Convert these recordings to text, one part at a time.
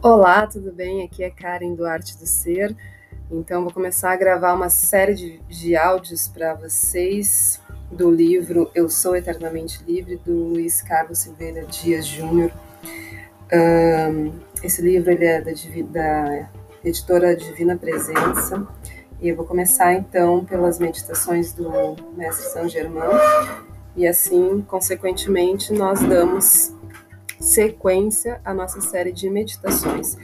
Olá, tudo bem? Aqui é Karen do Arte do Ser. Então, vou começar a gravar uma série de, de áudios para vocês do livro Eu Sou Eternamente Livre, do Luiz Carlos Silveira Dias Júnior. Um, esse livro ele é da, da editora Divina Presença. E eu vou começar então pelas meditações do Mestre São Germão, e assim, consequentemente, nós damos sequência à nossa série de meditações.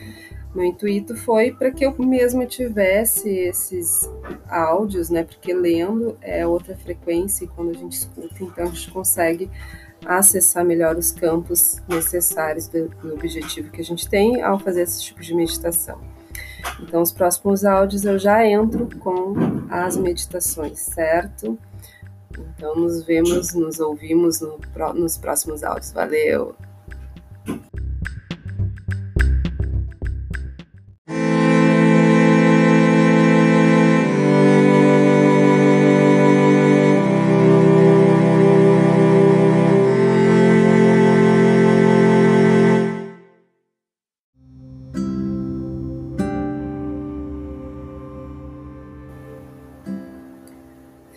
Meu intuito foi para que eu mesma tivesse esses áudios, né? Porque lendo é outra frequência e quando a gente escuta, então a gente consegue acessar melhor os campos necessários do, do objetivo que a gente tem ao fazer esse tipo de meditação. Então, os próximos áudios eu já entro com as meditações, certo? Então, nos vemos, nos ouvimos no, nos próximos áudios. Valeu!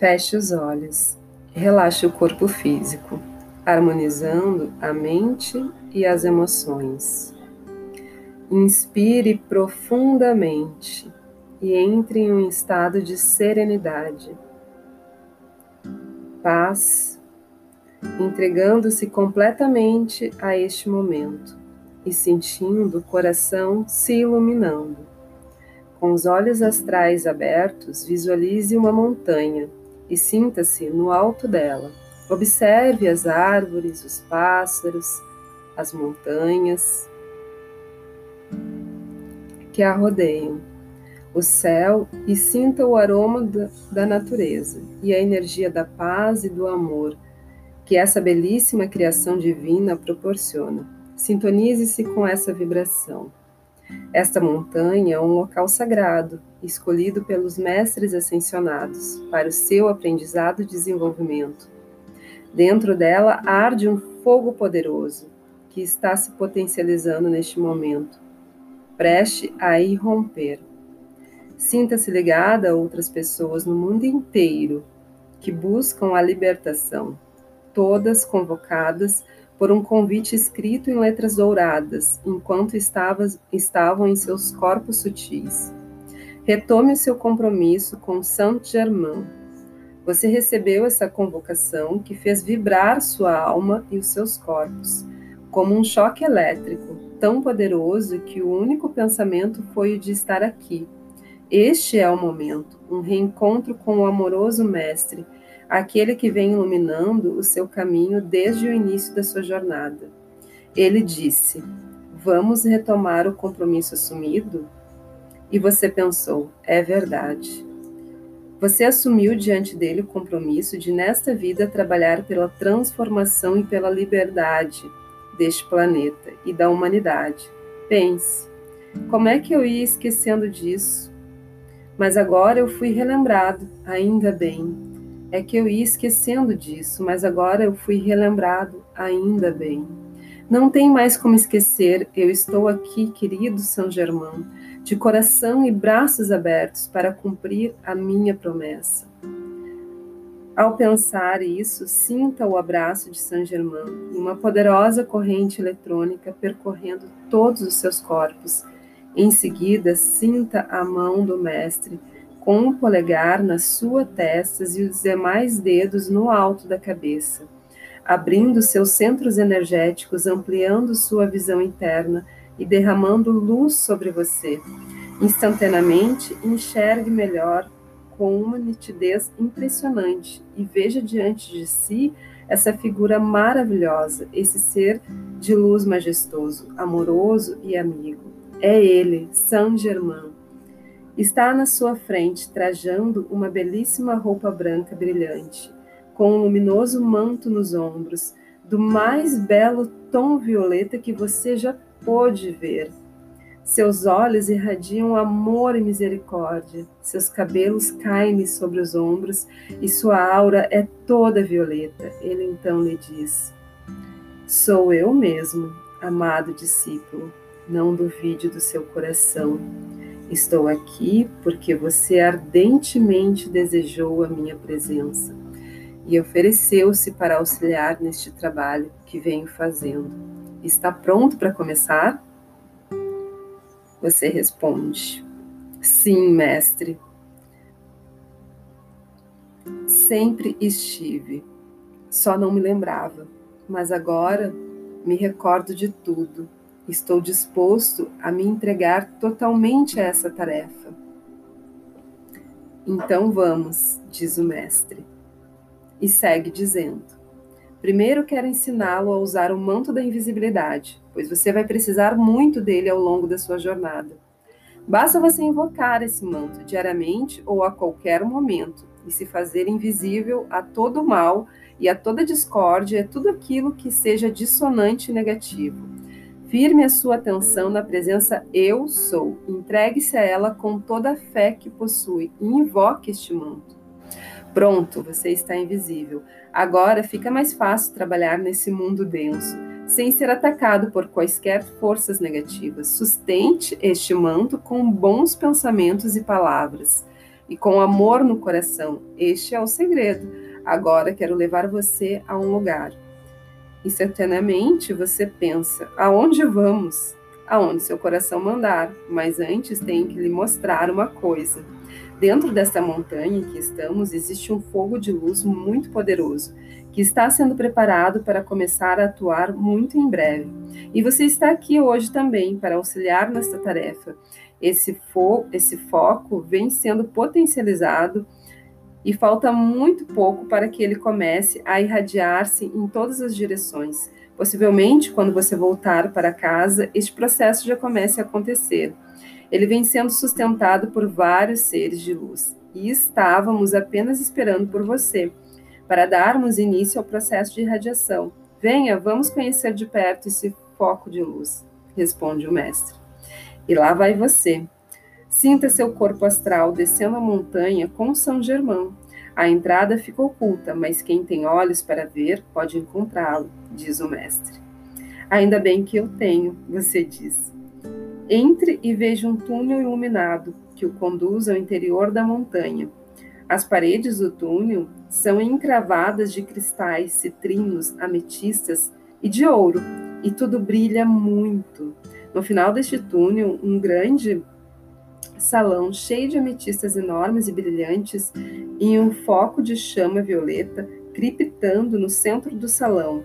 Feche os olhos, relaxe o corpo físico, harmonizando a mente e as emoções. Inspire profundamente e entre em um estado de serenidade, paz, entregando-se completamente a este momento e sentindo o coração se iluminando. Com os olhos astrais abertos, visualize uma montanha e sinta-se no alto dela. Observe as árvores, os pássaros, as montanhas que a rodeiam, o céu e sinta o aroma da, natureza e a energia da paz e do amor que essa belíssima criação divina proporciona. Sintonize-se com essa vibração. Esta montanha é um local sagrado, escolhido pelos mestres ascensionados para o seu aprendizado e desenvolvimento. Dentro dela arde um fogo poderoso que está se potencializando neste momento, preste a irromper. Sinta-se ligada a outras pessoas no mundo inteiro que buscam a libertação, todas convocadas por um convite escrito em letras douradas, enquanto estava, estavam em seus corpos sutis. Retome o seu compromisso com Saint-Germain. Você recebeu essa convocação que fez vibrar sua alma e os seus corpos, como um choque elétrico, tão poderoso que o único pensamento foi o de estar aqui. Este é o momento, um reencontro com o amoroso Mestre aquele que vem iluminando o seu caminho desde o início da sua jornada. Ele disse: Vamos retomar o compromisso assumido? E você pensou: É verdade. Você assumiu diante dele o compromisso de, nesta vida, trabalhar pela transformação e pela liberdade deste planeta e da humanidade. Pense: como é que eu ia esquecendo disso? Mas agora eu fui relembrado, ainda bem. É que eu ia esquecendo disso, mas agora eu fui relembrado, ainda bem. Não tem mais como esquecer, eu estou aqui, querido São Germão, de coração e braços abertos para cumprir a minha promessa. Ao pensar isso, sinta o abraço de São Germão e uma poderosa corrente eletrônica percorrendo todos os seus corpos. Em seguida, sinta a mão do Mestre com o polegar na sua testa e os demais dedos no alto da cabeça, abrindo seus centros energéticos, ampliando sua visão interna e derramando luz sobre você. Instantaneamente, enxergue melhor com uma nitidez impressionante e veja diante de si essa figura maravilhosa, esse ser de luz majestoso, amoroso e amigo. É ele, Saint Germain, Está na sua frente, trajando uma belíssima roupa branca brilhante, com um luminoso manto nos ombros, do mais belo tom violeta que você já pôde ver. Seus olhos irradiam amor e misericórdia, seus cabelos caem-lhe sobre os ombros e sua aura é toda violeta. Ele então lhe diz: Sou eu mesmo, amado discípulo. não duvide do seu coração. Estou aqui porque você ardentemente desejou a minha presença e ofereceu-se para auxiliar neste trabalho que venho fazendo. Está pronto para começar? Você responde: Sim, mestre. Sempre estive, só não me lembrava, mas agora me recordo de tudo. Estou disposto a me entregar totalmente a essa tarefa. Então vamos, diz o mestre. E segue dizendo: Primeiro quero ensiná-lo a usar o manto da invisibilidade, pois você vai precisar muito dele ao longo da sua jornada. Basta você invocar esse manto diariamente ou a qualquer momento e se fazer invisível a todo mal e a toda discórdia, tudo aquilo que seja dissonante e negativo. Firme a sua atenção na presença Eu Sou. Entregue-se a ela com toda a fé que possui e invoque este manto. Pronto, você está invisível. Agora fica mais fácil trabalhar nesse mundo denso sem ser atacado por quaisquer forças negativas. Sustente este manto com bons pensamentos e palavras e com amor no coração. Este é o segredo. Agora quero levar você a um lugar. Instantaneamente você pensa: aonde vamos? Aonde seu coração mandar. Mas antes tenho que lhe mostrar uma coisa. Dentro desta montanha em que estamos existe um fogo de luz muito poderoso que está sendo preparado para começar a atuar muito em breve. E você está aqui hoje também para auxiliar nesta tarefa. Esse, fo esse foco vem sendo potencializado e falta muito pouco para que ele comece a irradiar-se em todas as direções. Possivelmente, quando você voltar para casa, este processo já comece a acontecer. Ele vem sendo sustentado por vários seres de luz e estávamos apenas esperando por você para darmos início ao processo de irradiação. Venha, vamos conhecer de perto esse foco de luz, responde o mestre. E lá vai você. Sinta seu corpo astral descendo a montanha com São Germão. A entrada fica oculta, mas quem tem olhos para ver pode encontrá-lo, diz o mestre. Ainda bem que eu tenho, você diz. Entre e veja um túnel iluminado que o conduz ao interior da montanha. As paredes do túnel são encravadas de cristais citrinos, ametistas e de ouro, e tudo brilha muito. No final deste túnel, um grande salão cheio de ametistas enormes e brilhantes e um foco de chama violeta criptando no centro do salão.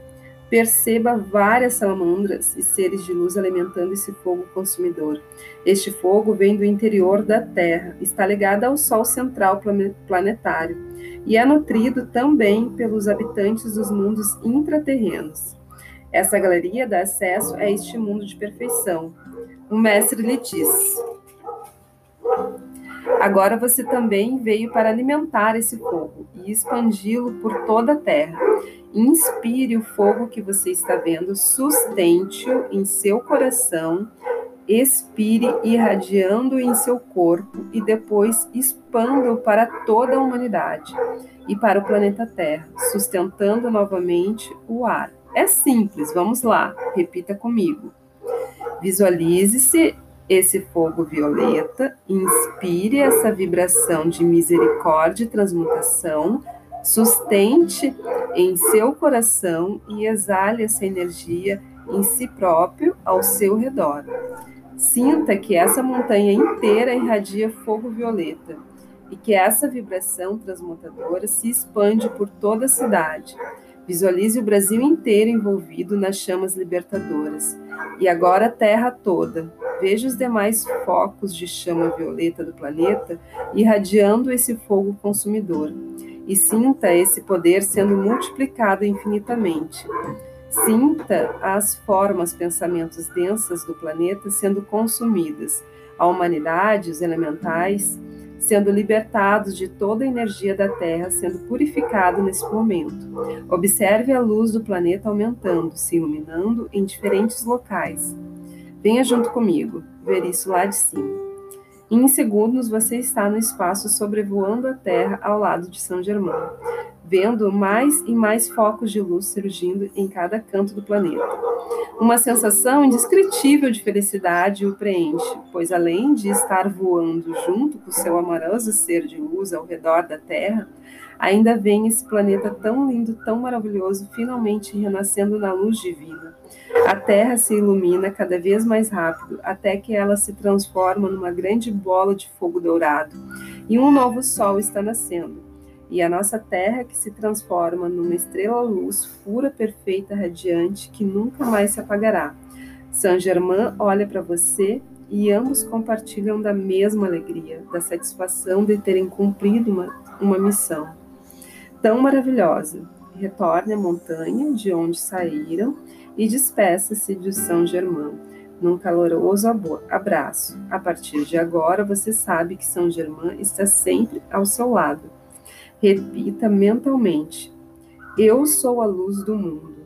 Perceba várias salamandras e seres de luz alimentando esse fogo consumidor. Este fogo vem do interior da Terra, está ligado ao Sol central planetário e é nutrido também pelos habitantes dos mundos intraterrenos. Essa galeria dá acesso a este mundo de perfeição. O mestre lhe diz: Agora você também veio para alimentar esse fogo e expandi-lo por toda a terra. Inspire o fogo que você está vendo, sustente-o em seu coração, expire irradiando em seu corpo e depois expanda-o para toda a humanidade e para o planeta Terra, sustentando novamente o ar. É simples, vamos lá, repita comigo. Visualize-se esse fogo violeta, inspire essa vibração de misericórdia e transmutação Sustente em seu coração e exale essa energia em si próprio ao seu redor. Sinta que essa montanha inteira irradia fogo violeta e que essa vibração transmutadora se expande por toda a cidade. Visualize o Brasil inteiro envolvido nas chamas libertadoras. E agora a Terra toda. Veja os demais focos de chama violeta do planeta irradiando esse fogo consumidor e sinta esse poder sendo multiplicado infinitamente. Sinta as formas, pensamentos densas do planeta sendo consumidas, a humanidade, os elementais, sendo libertados de toda a energia da Terra, sendo purificado nesse momento. Observe a luz do planeta aumentando, se iluminando em diferentes locais. Venha junto comigo ver isso lá de cima. Em segundos, você está no espaço sobrevoando a Terra ao lado de São Germão. vendo mais e mais focos de luz surgindo em cada canto do planeta. Uma sensação indescritível de felicidade o preenche, pois além de estar voando junto com seu amoroso ser de luz ao redor da Terra, ainda vem esse planeta tão lindo, tão maravilhoso, finalmente renascendo na luz divina. A Terra se ilumina cada vez mais rápido, até que ela se transforma numa grande bola de fogo dourado, e um novo sol está nascendo e a nossa terra que se transforma numa estrela-luz pura, perfeita, radiante, que nunca mais se apagará. Saint Germain olha para você e ambos compartilham da mesma alegria, da satisfação de terem cumprido uma, uma missão tão maravilhosa. Retorne à montanha de onde saíram e despeça-se de São Germain num caloroso abraço. A partir de agora, você sabe que São Germain está sempre ao seu lado Repita mentalmente: Eu sou a luz do mundo.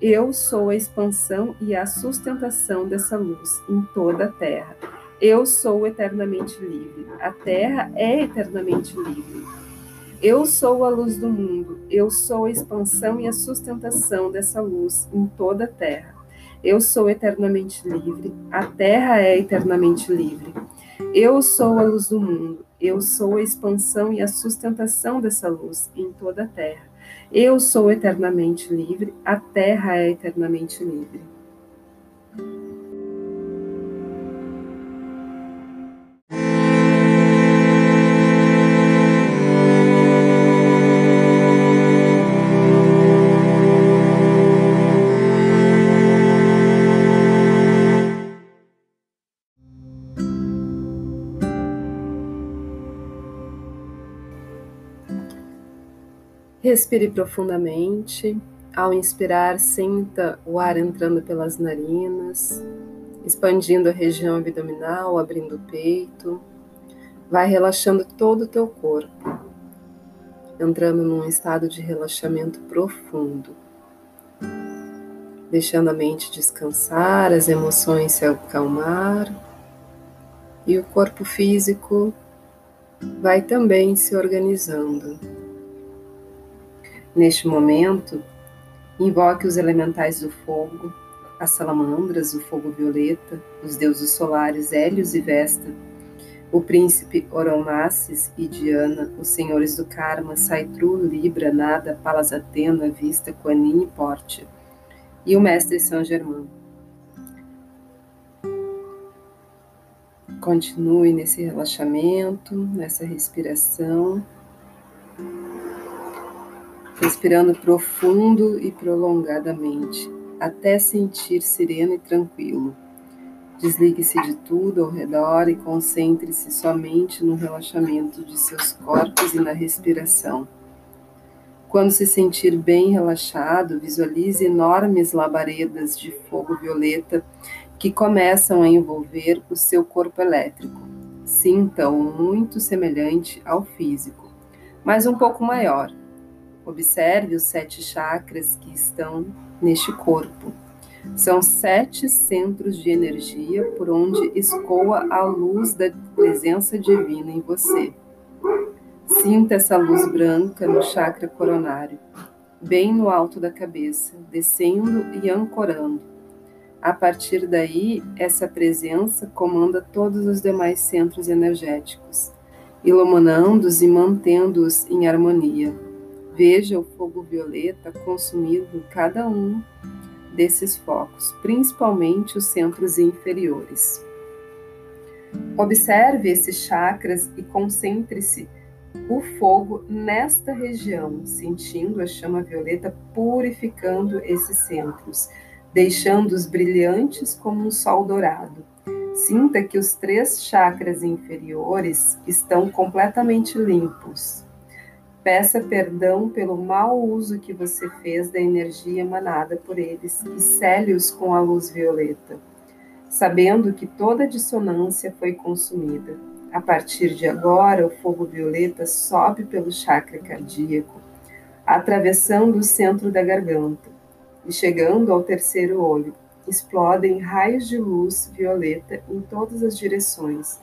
Eu sou a expansão e a sustentação dessa luz em toda a terra. Eu sou eternamente livre. A terra é eternamente livre. Eu sou a luz do mundo. Eu sou a expansão e a sustentação dessa luz em toda a terra. Eu sou eternamente livre. A terra é eternamente livre. Eu sou a luz do mundo. Eu sou a expansão e a sustentação dessa luz em toda a terra. Eu sou eternamente livre, a terra é eternamente livre. Respire profundamente. Ao inspirar, sinta o ar entrando pelas narinas, expandindo a região abdominal, abrindo o peito. Vai relaxando todo o teu corpo, entrando num estado de relaxamento profundo, deixando a mente descansar, as emoções se acalmar e o corpo físico vai também se organizando. Neste momento, invoque os elementais do fogo, as salamandras, o fogo violeta, os deuses solares Hélios e Vesta, o príncipe Oromasses e Diana, os senhores do Karma, Saitru, Libra, Nada, Palas Atena, Vista, Quanin e Porte, e o mestre Saint Germain. Continue nesse relaxamento, nessa respiração respirando profundo e prolongadamente, até sentir sereno e tranquilo. Desligue-se de tudo ao redor e concentre-se somente no relaxamento de seus corpos e na respiração. Quando se sentir bem relaxado, visualize enormes labaredas de fogo violeta que começam a envolver o seu corpo elétrico. Sinta-o muito semelhante ao físico, mas um pouco maior Observe os sete chakras que estão neste corpo. São sete centros de energia por onde escoa a luz da presença divina em você. Sinta essa luz branca no chakra coronário, bem no alto da cabeça, descendo e ancorando. A partir daí, essa presença comanda todos os demais centros energéticos, iluminando-os e mantendo-os em harmonia. Veja o fogo violeta consumindo cada um desses focos, principalmente os centros inferiores. Observe esses chakras e concentre-se o fogo nesta região, sentindo a chama violeta purificando esses centros, deixando-os brilhantes como um sol dourado. Sinta que os três chakras inferiores estão completamente limpos, Peça perdão pelo mau uso que você fez da energia emanada por eles e cele-os com a luz violeta, sabendo que toda dissonância foi consumida. A partir de agora, o fogo violeta sobe pelo chakra cardíaco, atravessando o centro da garganta e chegando ao terceiro olho. Explodem raios de luz violeta em todas as direções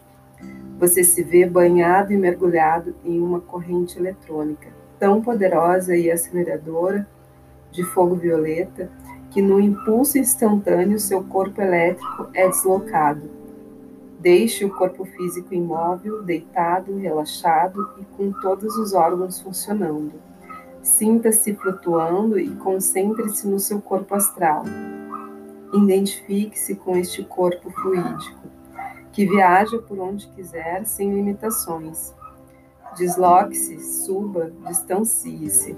você se vê banhado e mergulhado em uma corrente eletrônica, tão poderosa e aceleradora de fogo violeta que no impulso instantâneo seu corpo elétrico é deslocado. Deixe o corpo físico imóvel, deitado, relaxado e com todos os órgãos funcionando. Sinta-se flutuando e concentre-se no seu corpo astral. Identifique-se com este corpo fluídico, que viaja por onde quiser sem limitações. Desloque-se, suba, distancie-se,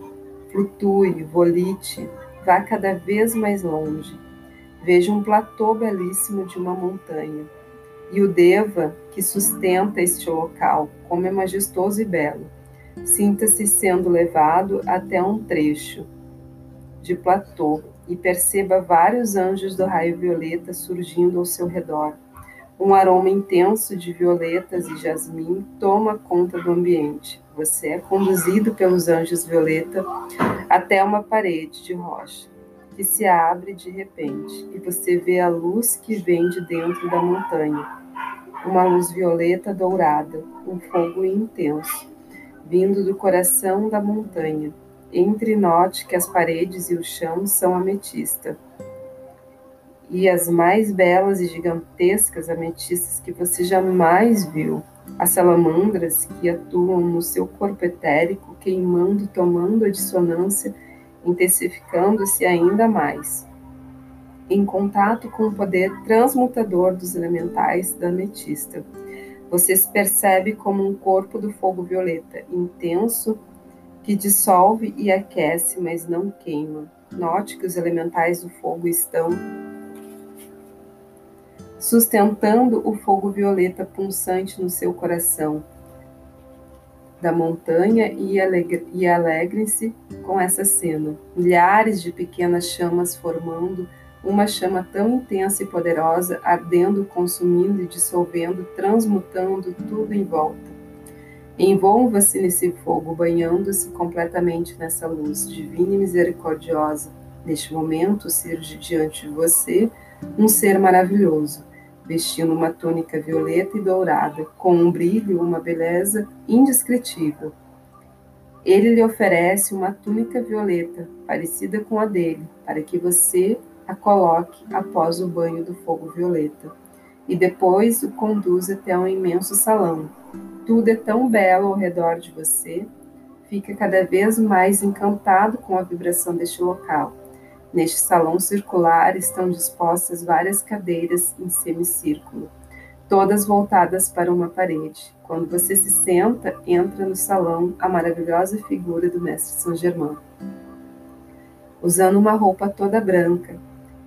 flutue, volite, vá cada vez mais longe. Veja um platô belíssimo de uma montanha. E o Deva que sustenta este local, como é majestoso e belo. Sinta-se sendo levado até um trecho de platô e perceba vários anjos do raio violeta surgindo ao seu redor. Um aroma intenso de violetas e jasmim toma conta do ambiente. Você é conduzido pelos anjos violeta até uma parede de rocha que se abre de repente e você vê a luz que vem de dentro da montanha. Uma luz violeta dourada, um fogo intenso, vindo do coração da montanha. Entre note que as paredes e o chão são ametista e as mais belas e gigantescas ametistas que você jamais viu. As salamandras que atuam no seu corpo etérico, queimando, tomando a dissonância, intensificando-se ainda mais. Em contato com o poder transmutador dos elementais da ametista, você se percebe como um corpo do fogo violeta, intenso, que dissolve e aquece, mas não queima. Note que os elementais do fogo estão sustentando o fogo violeta pulsante no seu coração da montanha e, alegre, e alegrem-se com essa cena. Milhares de pequenas chamas formando uma chama tão intensa e poderosa, ardendo, consumindo e dissolvendo, transmutando tudo em volta. Envolva-se nesse fogo, banhando-se completamente nessa luz divina e misericordiosa. Neste momento, surge diante de você um ser maravilhoso, vestindo uma túnica violeta e dourada, com um brilho, uma beleza indescritível. Ele lhe oferece uma túnica violeta, parecida com a dele, para que você a coloque após o banho do fogo violeta, e depois o conduza até um imenso salão. Tudo é tão belo ao redor de você, fica cada vez mais encantado com a vibração deste local Neste salão circular estão dispostas várias cadeiras em semicírculo, todas voltadas para uma parede. Quando você se senta, entra no salão a maravilhosa figura do Mestre São Germain. Usando uma roupa toda branca,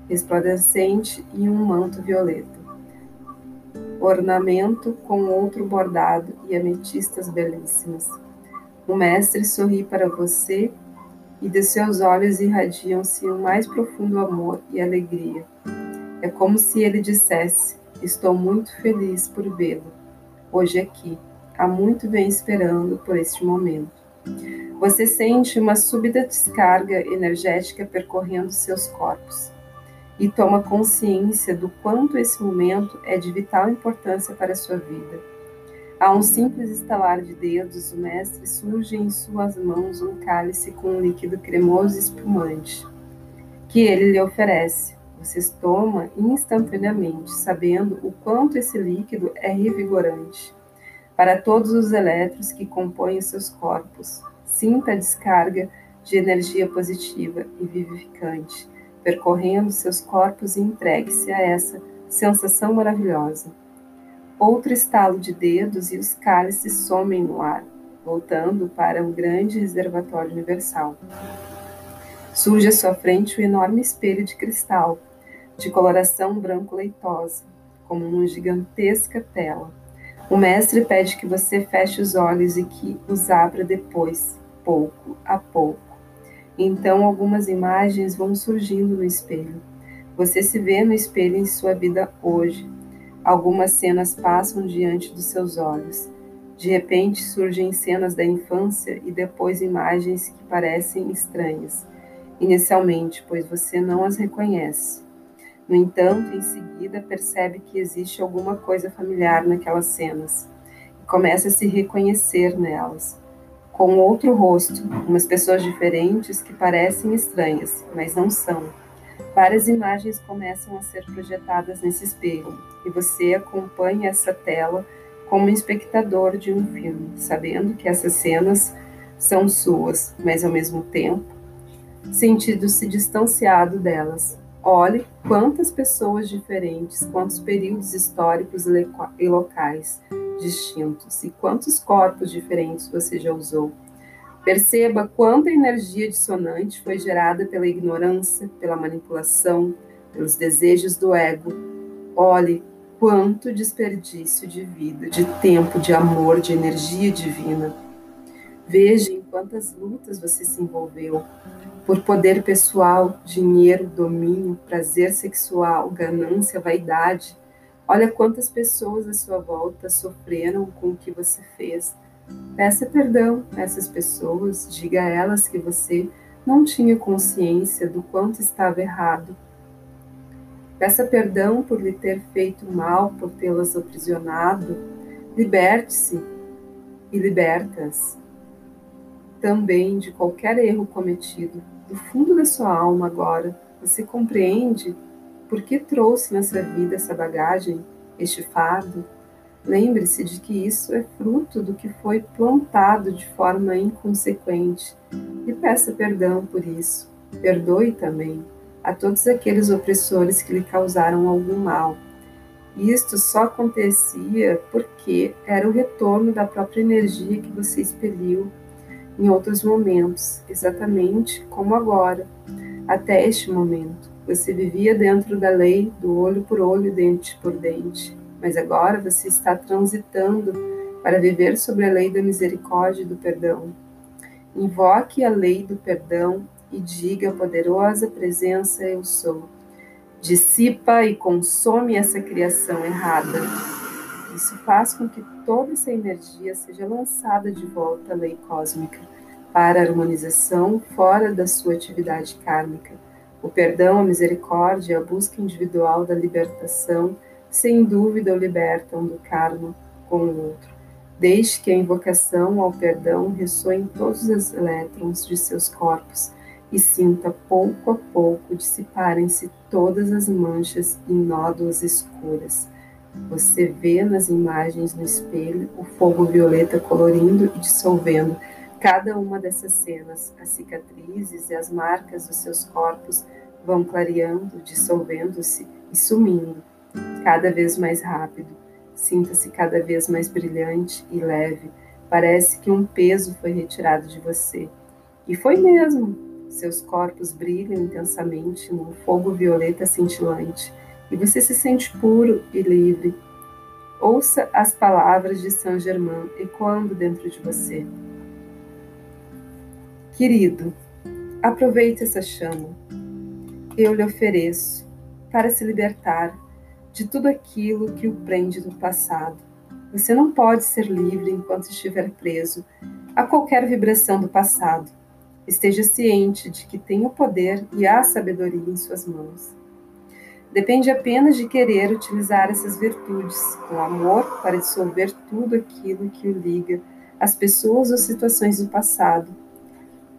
resplandecente e um manto violeta. Ornamento com outro bordado e ametistas belíssimas. O mestre sorri para você e de seus olhos irradiam-se o mais profundo amor e alegria. É como se ele dissesse: Estou muito feliz por vê-lo, hoje aqui. Há muito vem esperando por este momento. Você sente uma súbita descarga energética percorrendo seus corpos e toma consciência do quanto esse momento é de vital importância para a sua vida a um simples estalar de dedos, o mestre surge em suas mãos um cálice com um líquido cremoso e espumante, que ele lhe oferece. Vocês tomam instantaneamente, sabendo o quanto esse líquido é revigorante. Para todos os elétrons que compõem seus corpos, sinta a descarga de energia positiva e vivificante, percorrendo seus corpos e entregue-se a essa sensação maravilhosa. Outro estalo de dedos e os cálices somem no ar, voltando para um grande reservatório universal. Surge à sua frente o um enorme espelho de cristal, de coloração branco-leitosa, como uma gigantesca tela. O mestre pede que você feche os olhos e que os abra depois, pouco a pouco. Então, algumas imagens vão surgindo no espelho. Você se vê no espelho em sua vida hoje, Algumas cenas passam diante dos seus olhos. De repente surgem cenas da infância e depois imagens que parecem estranhas, inicialmente, pois você não as reconhece. No entanto, em seguida percebe que existe alguma coisa familiar naquelas cenas e começa a se reconhecer nelas. com outro rosto, umas pessoas diferentes que parecem estranhas, mas não são. Várias imagens começam a ser projetadas nesse espelho e você acompanha essa tela como espectador de um filme, sabendo que essas cenas são suas, mas ao mesmo tempo sentindo-se distanciado delas. Olhe quantas pessoas diferentes, quantos períodos históricos e locais distintos e quantos corpos diferentes você já usou. Perceba quanta energia dissonante foi gerada pela ignorância, pela manipulação, pelos desejos do ego. Olhe quanto desperdício de vida, de tempo, de amor, de energia divina. Veja em quantas lutas você se envolveu por poder pessoal, dinheiro, domínio, prazer sexual, ganância, vaidade. Olha quantas pessoas à sua volta sofreram com o que você fez. Peça perdão a essas pessoas, diga a elas que você não tinha consciência do quanto estava errado. Peça perdão por lhe ter feito mal, por tê-las aprisionado. Liberte-se e liberta-as também de qualquer erro cometido. Do fundo da sua alma agora, você compreende por que trouxe nessa vida essa bagagem, este fardo? Lembre-se de que isso é fruto do que foi plantado de forma inconsequente e peça perdão por isso. Perdoe também a todos aqueles opressores que lhe causaram algum mal. Isto só acontecia porque era o retorno da própria energia que você expeliu em outros momentos, exatamente como agora, até este momento. Você vivia dentro da lei do olho por olho, dente por dente, mas agora você está transitando para viver sobre a lei da misericórdia e do perdão. Invoque a lei do perdão e diga a poderosa presença eu sou. Dissipa e consome essa criação errada. Isso faz com que toda essa energia seja lançada de volta à lei cósmica para a harmonização fora da sua atividade kármica. O perdão, a misericórdia, a busca individual da libertação, sem dúvida o libertam do karma com o outro. Deixe que a invocação ao perdão ressoe em todos os elétrons de seus corpos e sinta pouco a pouco dissiparem-se todas as manchas e nódoas escuras. Você vê nas imagens no espelho o fogo violeta colorindo e dissolvendo cada uma dessas cenas, as cicatrizes e as marcas dos seus corpos vão clareando, dissolvendo-se e sumindo, cada vez mais rápido. Sinta-se cada vez mais brilhante e leve. Parece que um peso foi retirado de você. E foi mesmo. Seus corpos brilham intensamente num fogo violeta cintilante e você se sente puro e livre. Ouça as palavras de Saint Germain ecoando dentro de você. Querido, aproveite essa chama. Eu lhe ofereço para se libertar de tudo aquilo que o prende do passado. Você não pode ser livre enquanto estiver preso a qualquer vibração do passado. Esteja ciente de que tem o poder e a sabedoria em suas mãos. Depende apenas de querer utilizar essas virtudes com amor para dissolver tudo aquilo que o liga às pessoas ou situações do passado.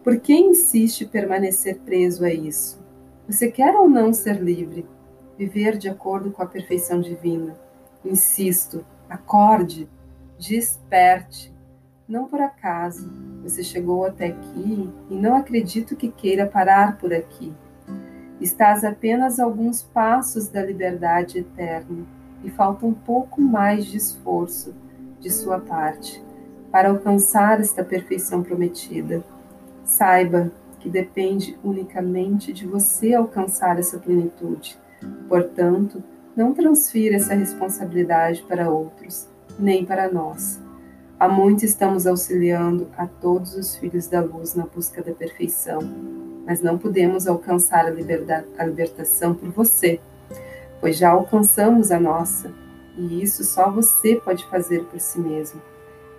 Por que insiste permanecer preso a isso? Você quer ou não ser livre? Viver de acordo com a perfeição divina? Insisto, acorde, desperte. Não por acaso. Você chegou até aqui e não acredito que queira parar por aqui. Estás apenas alguns passos da liberdade eterna e falta um pouco mais de esforço de sua parte para alcançar esta perfeição prometida. Saiba que depende unicamente de você alcançar essa plenitude. Portanto, não transfira essa responsabilidade para outros, nem para nós. Há muito estamos auxiliando a todos os filhos da luz na busca da perfeição mas não podemos alcançar a, a libertação por você, pois já alcançamos a nossa, e isso só você pode fazer por si mesmo.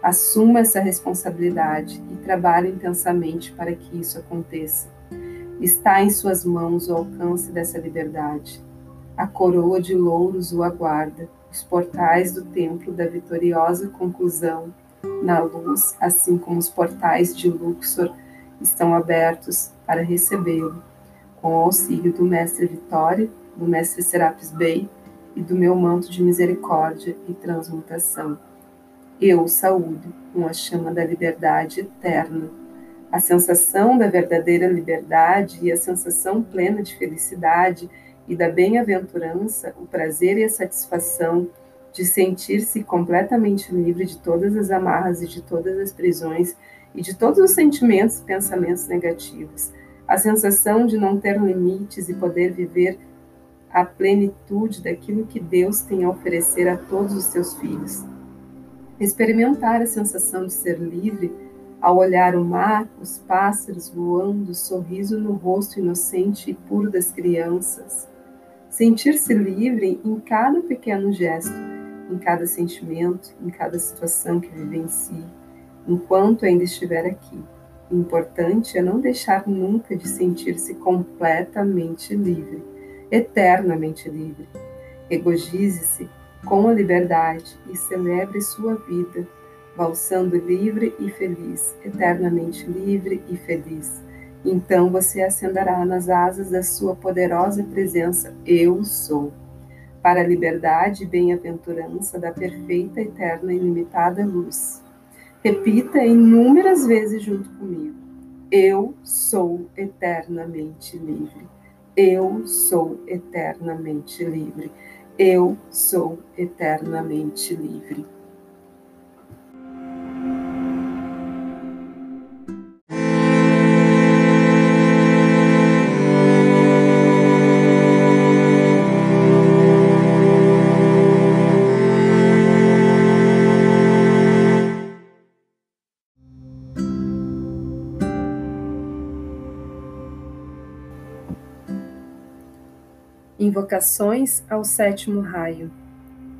Assuma essa responsabilidade e trabalhe intensamente para que isso aconteça. Está em suas mãos o alcance dessa liberdade. A coroa de louros o aguarda, os portais do templo da vitoriosa conclusão na luz, assim como os portais de Luxor estão abertos para recebê-lo, com o auxílio do Mestre Vitória, do Mestre Serapis Bey e do meu manto de misericórdia e transmutação. Eu saúdo com a chama da liberdade eterna, a sensação da verdadeira liberdade e a sensação plena de felicidade e da bem-aventurança, o prazer e a satisfação de sentir-se completamente livre de todas as amarras e de todas as prisões e de todos os sentimentos e pensamentos negativos, a sensação de não ter limites e poder viver a plenitude daquilo que Deus tem a oferecer a todos os seus filhos. Experimentar a sensação de ser livre ao olhar o mar, os pássaros voando, o sorriso no rosto inocente e puro das crianças. Sentir-se livre em cada pequeno gesto, em cada sentimento, em cada situação que vivencie, enquanto ainda estiver aqui. O importante é não deixar nunca de sentir-se completamente livre eternamente livre. Regozize-se com a liberdade e celebre sua vida, valsando livre e feliz, eternamente livre e feliz. Então você ascenderá nas asas da sua poderosa presença, Eu sou, para a liberdade e bem-aventurança da perfeita, eterna e ilimitada luz. Repita inúmeras vezes junto comigo: Eu sou eternamente livre. Eu sou eternamente livre. Eu sou eternamente livre. Invocações ao sétimo raio.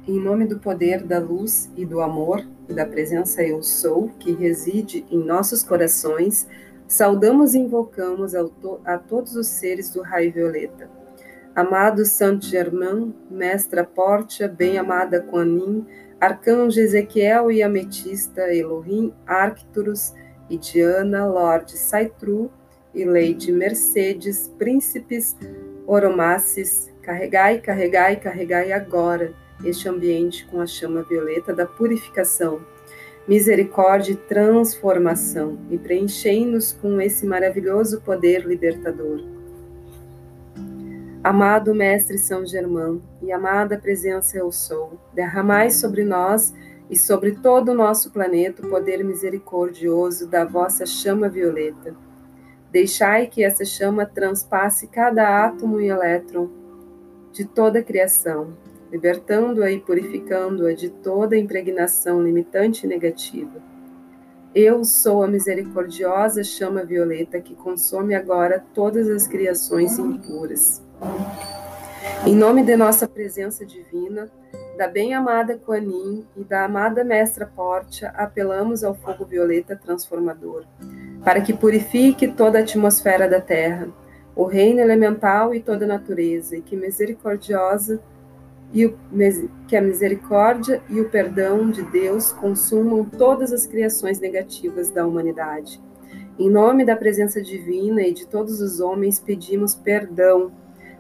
Em nome do poder da luz e do amor e da presença Eu Sou que reside em nossos corações, saudamos e invocamos a todos os seres do raio violeta. Amado Saint Germain, Mestra Portia, bem-amada Quanin, Arcanjo Ezequiel e Ametista, Elohim, Arcturus e Diana, Lorde Saitru e Lady Mercedes, príncipes Oromasses, Carregai, carregai, carregai agora este ambiente com a chama violeta da purificação, misericórdia e transformação, e preenchei-nos com esse maravilhoso poder libertador. Amado Mestre São Germão e amada presença eu sou, derramai sobre nós e sobre todo o nosso planeta o poder misericordioso da vossa chama violeta. Deixai que essa chama transpasse cada átomo e elétron de toda a criação, libertando-a e purificando-a de toda impregnação limitante e negativa. Eu sou a misericordiosa chama violeta que consome agora todas as criações impuras. Em nome de nossa presença divina, da bem-amada Kuanin e da amada Mestra Portia, apelamos ao fogo violeta transformador, para que purifique toda a atmosfera da Terra, o reino elemental e toda a natureza, e que misericordiosa e o, que a misericórdia e o perdão de Deus consumam todas as criações negativas da humanidade. Em nome da presença divina e de todos os homens, pedimos perdão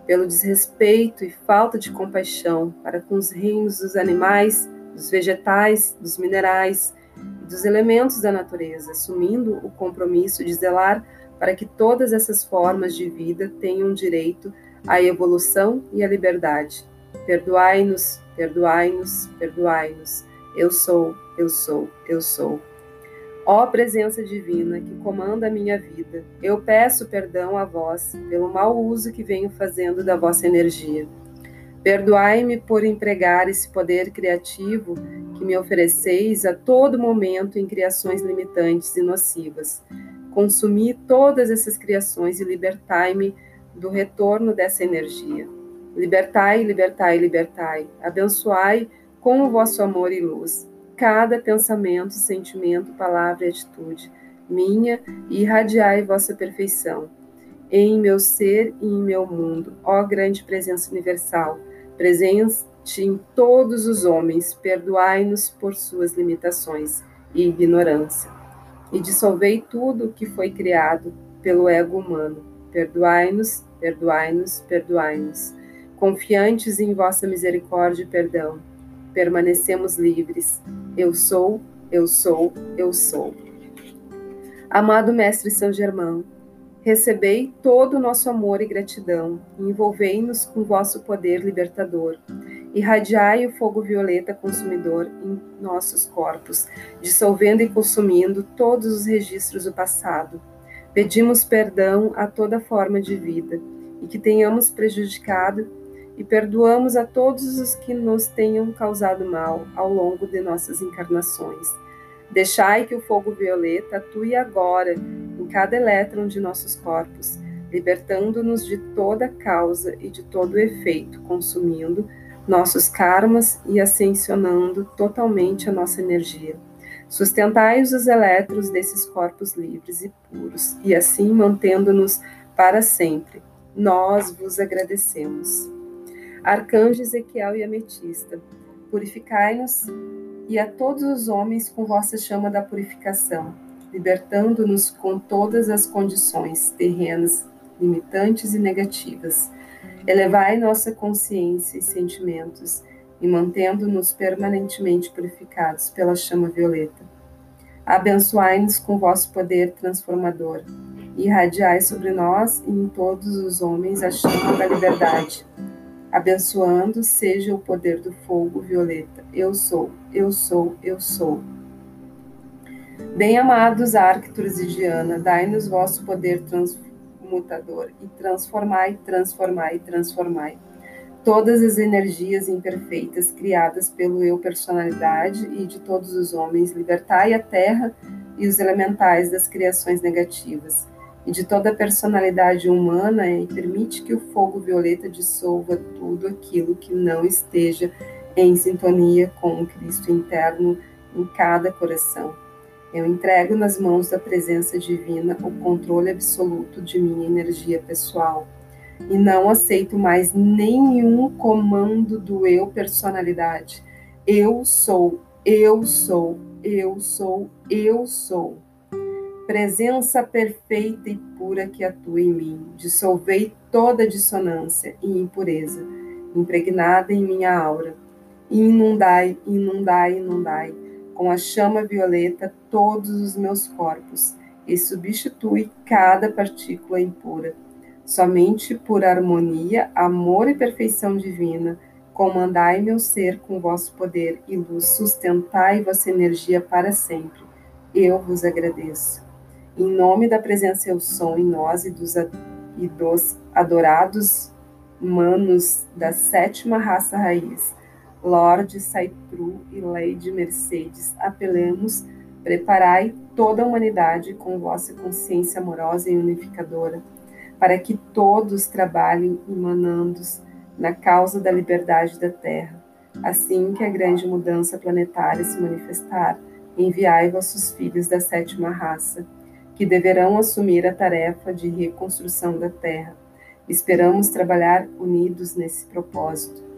pelo desrespeito e falta de compaixão para com os reinos dos animais, dos vegetais, dos minerais e dos elementos da natureza, assumindo o compromisso de zelar para que todas essas formas de vida tenham direito à evolução e à liberdade. Perdoai-nos, perdoai-nos, perdoai-nos. Eu sou, eu sou, eu sou. Ó presença divina que comanda a minha vida, eu peço perdão a vós pelo mau uso que venho fazendo da vossa energia. Perdoai-me por empregar esse poder criativo que me ofereceis a todo momento em criações limitantes e nocivas consumi todas essas criações e libertai-me do retorno dessa energia. Libertai, libertai, libertai. Abençoai com o vosso amor e luz cada pensamento, sentimento, palavra e atitude minha e irradiai vossa perfeição em meu ser e em meu mundo, ó grande presença universal, presente em todos os homens, perdoai-nos por suas limitações e ignorância, e dissolvei tudo o que foi criado pelo ego humano. Perdoai-nos, perdoai-nos, perdoai-nos. Confiantes em vossa misericórdia e perdão, permanecemos livres. Eu sou, eu sou, eu sou. Amado Mestre São Germão, recebei todo o nosso amor e gratidão, e envolvei-nos com vosso poder libertador. Irradiai o fogo violeta consumidor em nossos corpos, dissolvendo e consumindo todos os registros do passado. Pedimos perdão a toda forma de vida e que tenhamos prejudicado e perdoamos a todos os que nos tenham causado mal ao longo de nossas encarnações. Deixai que o fogo violeta atue agora em cada elétron de nossos corpos, libertando-nos de toda causa e de todo efeito, consumindo nossos karmas e ascensionando totalmente a nossa energia. Sustentai os elétrons desses corpos livres e puros, e assim mantendo-nos para sempre. Nós vos agradecemos. Arcanjo Ezequiel e Ametista, purificai-nos e a todos os homens com vossa chama da purificação, libertando-nos com todas as condições terrenas, limitantes e negativas. Elevai nossa consciência e sentimentos e mantendo-nos permanentemente purificados pela chama violeta. Abençoai-nos com vosso poder transformador e irradiai sobre nós e em todos os homens a chama da liberdade abençoando seja o poder do fogo violeta. Eu sou, eu sou, eu sou. Bem-amados Arcturus e Diana, dai-nos vosso poder transmutador e transformai, transformai, transformai todas as energias imperfeitas criadas pelo eu personalidade e de todos os homens, libertai a terra e os elementais das criações negativas e de toda a personalidade humana e permite que o fogo violeta dissolva tudo aquilo que não esteja em sintonia com o Cristo interno em cada coração. Eu entrego nas mãos da presença divina o controle absoluto de minha energia pessoal e não aceito mais nenhum comando do eu personalidade. Eu sou, eu sou, eu sou, eu sou. Presença perfeita e pura que atua em mim, dissolvei toda dissonância e impureza, impregnada em minha aura, e inundai, inundai, inundai, com a chama violeta todos os meus corpos, e substitui cada partícula impura. Somente por harmonia, amor e perfeição divina, comandai meu ser com vosso poder e luz, sustentai vossa energia para sempre. Eu vos agradeço. Em nome da presença eu sou em nós e dos, e dos adorados manos da sétima raça raiz, Lorde Saitru e Lady Mercedes, apelemos, preparai toda a humanidade com vossa consciência amorosa e unificadora, para que todos trabalhem emanandos na causa da liberdade da Terra. Assim que a grande mudança planetária se manifestar, enviai vossos filhos da sétima raça que deverão assumir a tarefa de reconstrução da terra. Esperamos trabalhar unidos nesse propósito.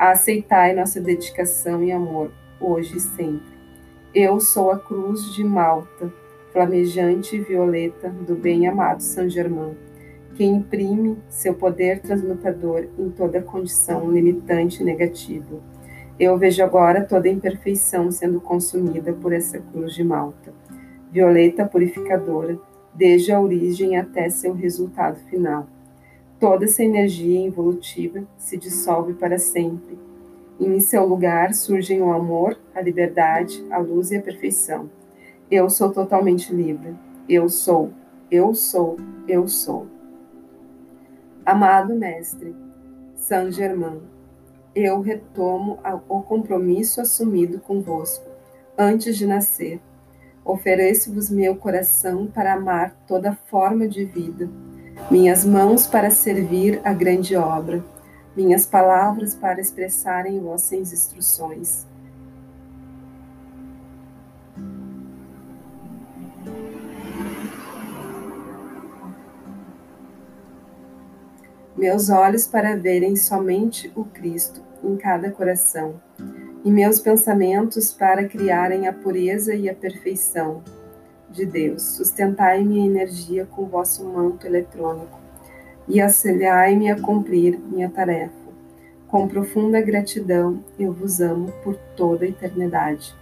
Aceitai nossa dedicação e amor, hoje e sempre. Eu sou a cruz de Malta, flamejante e violeta do bem-amado São Germain, que imprime seu poder transmutador em toda condição limitante e negativa. Eu vejo agora toda a imperfeição sendo consumida por essa cruz de Malta violeta purificadora, desde a origem até seu resultado final. Toda essa energia involutiva se dissolve para sempre, e em seu lugar surgem o amor, a liberdade, a luz e a perfeição. Eu sou totalmente livre. Eu sou, eu sou, eu sou. Amado Mestre, Saint Germain, eu retomo o compromisso assumido convosco antes de nascer Ofereço-vos meu coração para amar toda forma de vida, minhas mãos para servir a grande obra, minhas palavras para expressarem vossas instruções. Meus olhos para verem somente o Cristo em cada coração. E meus pensamentos para criarem a pureza e a perfeição de Deus. Sustentai minha energia com vosso manto eletrônico e auxiliai-me a cumprir minha tarefa. Com profunda gratidão, eu vos amo por toda a eternidade.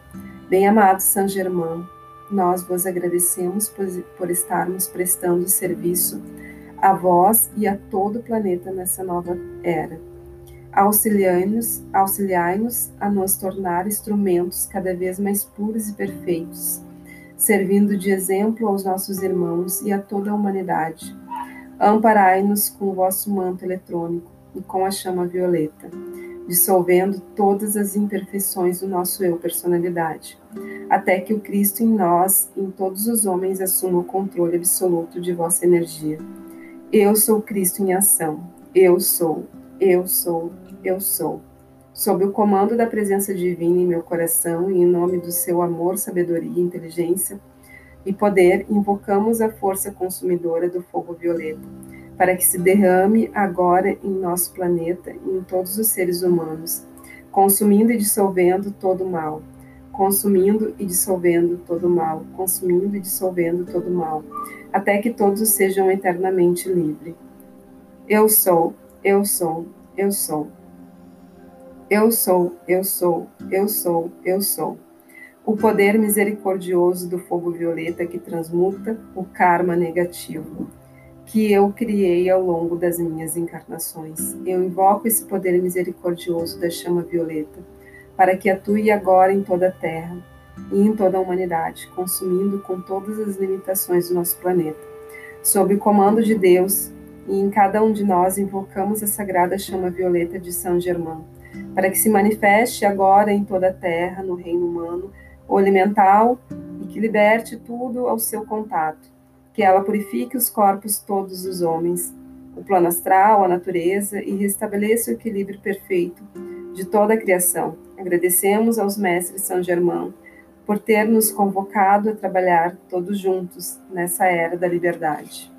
Bem-amado Saint Germain, nós vos agradecemos por, por estarmos prestando serviço a vós e a todo o planeta nessa nova era. Auxiliai-nos auxiliai a nos tornar instrumentos cada vez mais puros e perfeitos, servindo de exemplo aos nossos irmãos e a toda a humanidade. Amparai-nos com o vosso manto eletrônico e com a chama violeta, dissolvendo todas as imperfeições do nosso eu personalidade, até que o Cristo em nós, em todos os homens, assuma o controle absoluto de vossa energia. Eu sou Cristo em ação. Eu sou, eu sou, eu sou. Sob o comando da presença divina em meu coração e em nome do seu amor, sabedoria, inteligência e poder, invocamos a força consumidora do fogo violeta, para que se derrame agora em nosso planeta e em todos os seres humanos, consumindo e dissolvendo todo o mal, consumindo e dissolvendo todo o mal, consumindo e dissolvendo todo o mal, até que todos sejam eternamente livres. Eu sou, eu sou, eu sou. Eu sou, eu sou, eu sou, eu sou. O poder misericordioso do fogo violeta que transmuta o karma negativo que eu criei ao longo das minhas encarnações. Eu invoco esse poder misericordioso da chama violeta para que atue agora em toda a Terra e em toda a humanidade, consumindo com todas as limitações do nosso planeta. Sob o comando de Deus, e em cada um de nós invocamos a sagrada chama violeta de São Germain para que se manifeste agora em toda a terra, no reino humano, o elemental, e que liberte tudo ao seu contato, que ela purifique os corpos todos os homens, o plano astral, a natureza, e restabeleça o equilíbrio perfeito de toda a criação. Agradecemos aos mestres São Germão por ter nos convocado a trabalhar todos juntos nessa era da liberdade.